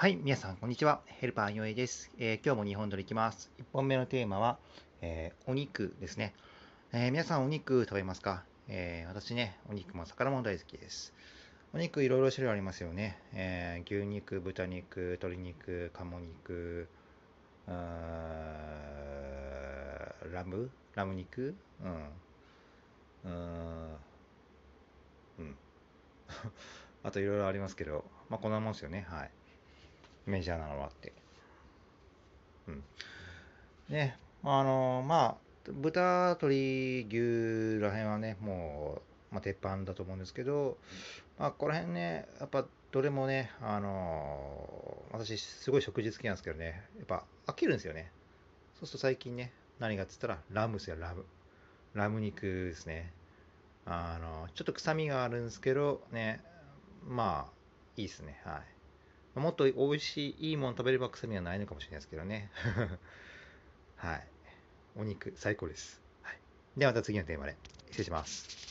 はい、皆さん、こんにちは。ヘルパーよえです、えー今日も2本撮りいきます。1本目のテーマは、えーお肉ですね、えー皆さん、お肉食べますか、え私ね、お肉も魚も大好きです。お肉いろいろ種類ありますよね。え牛肉、豚肉、鶏肉、鴨肉、ラム？ラム肉？うん。うん。うん。あといろいろありますけど、まあこんなもんですよね。はい。メジャーなのはって。うん。ね、あのまあ、豚、鶏、牛ら辺はね、もう、まあ、鉄板だと思うんですけど、まあ、この辺ね、やっぱ、どれもね、あの私、すごい食事好きなんですけどね、やっぱ飽きるんですよね。そうすると最近ね、何がっつったら、ラムですよ、ラム。ラム肉ですね。あの、ちょっと臭みがあるんですけど、ね、まあ、いいですね。はい。もっと美味しい、いいもの食べれば臭みはないのかもしれないですけどね。はい。お肉、最高です。はい。ではまた次のテーマで。失礼します。